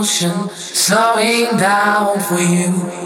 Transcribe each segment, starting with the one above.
motion slowing down for you.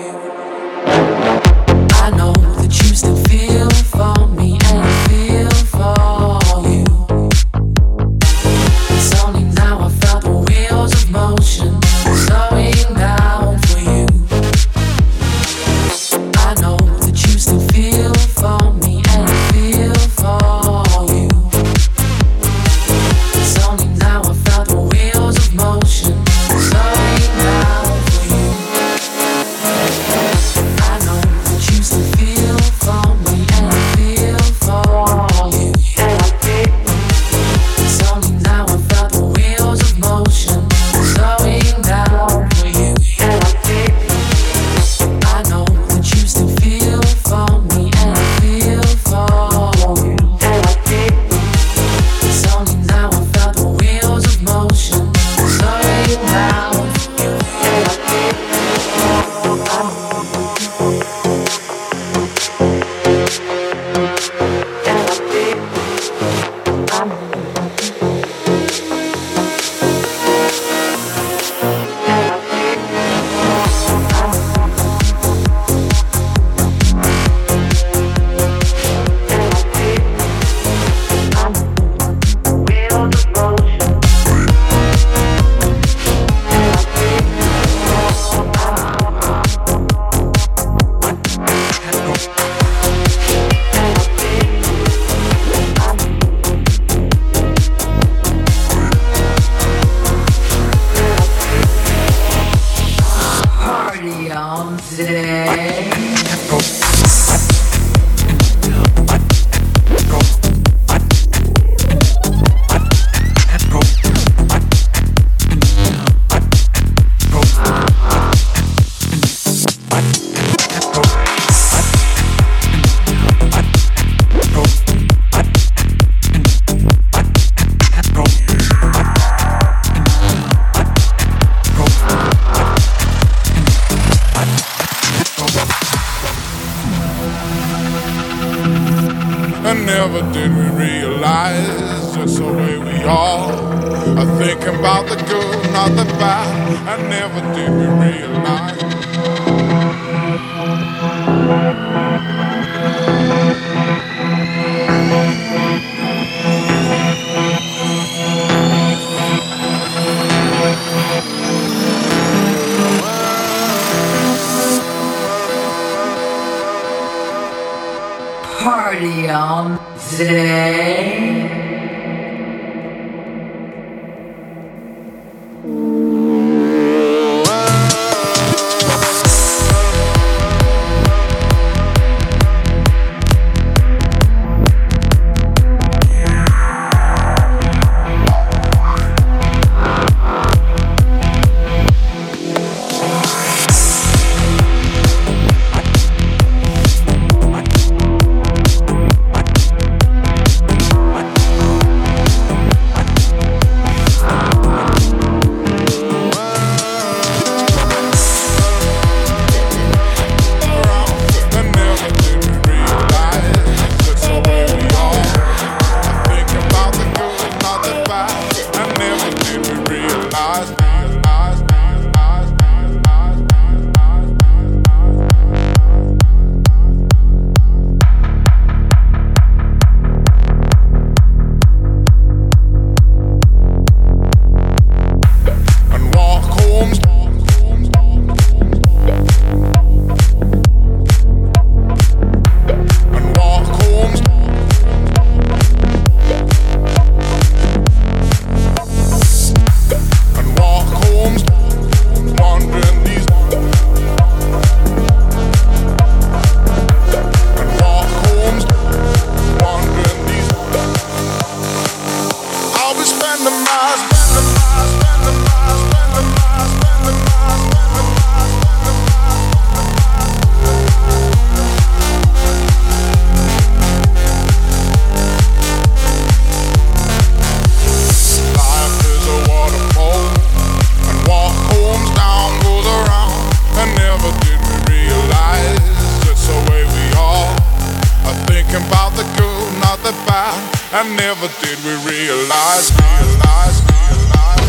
And never did we realize, realize, realize.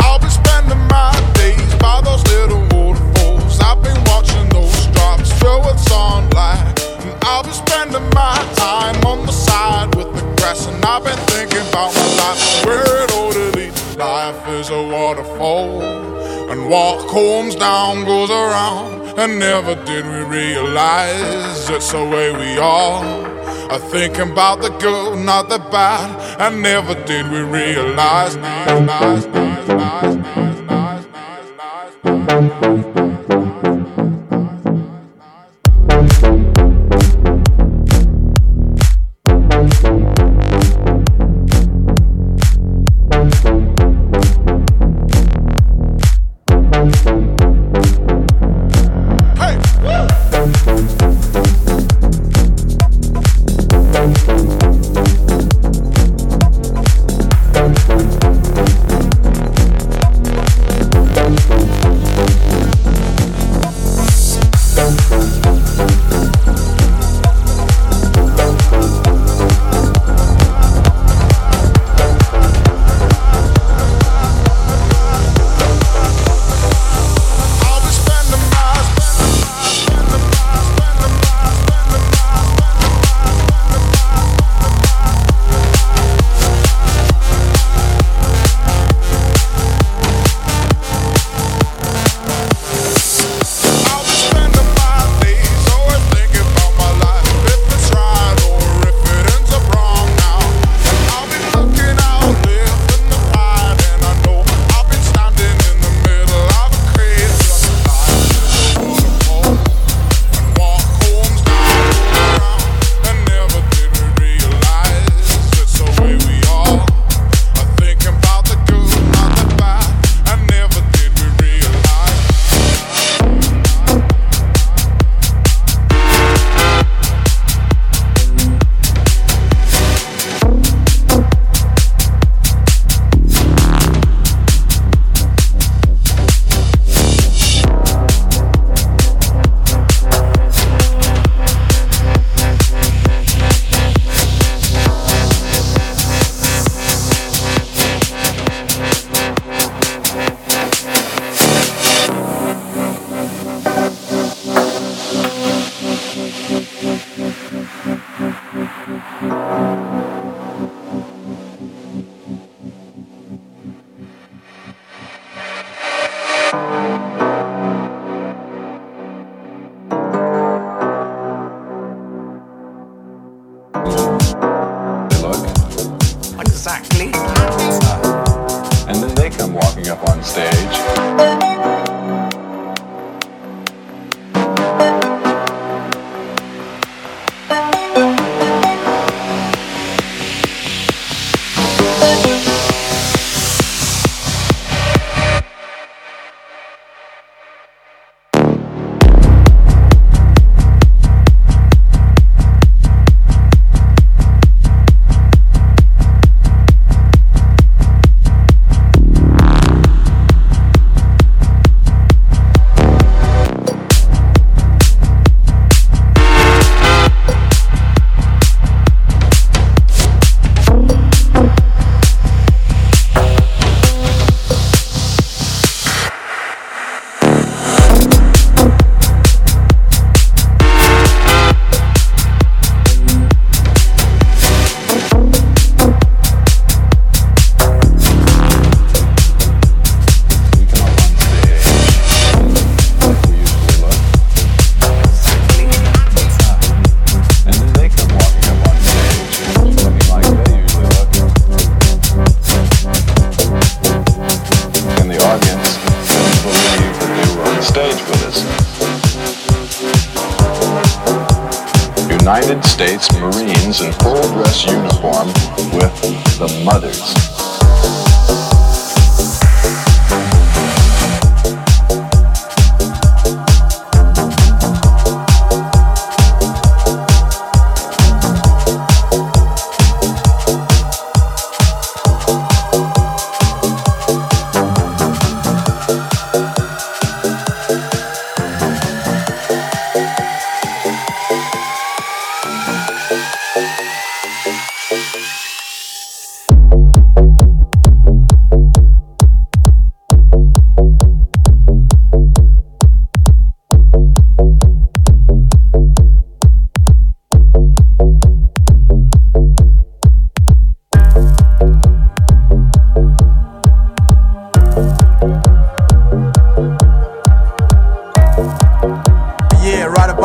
I'll be spending my days by those little waterfalls. I've been watching those drops sunlight. And I'll be spending my time on the side with the grass. And I've been thinking about my life, where it. Life is a waterfall. And what comes down goes around. And never did we realize it's the way we are. I thinking about the good, not the bad. And never did we realize, realize, realize, realize,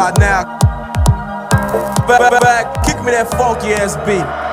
by now. Back, back, back, kick me that funky ass beat.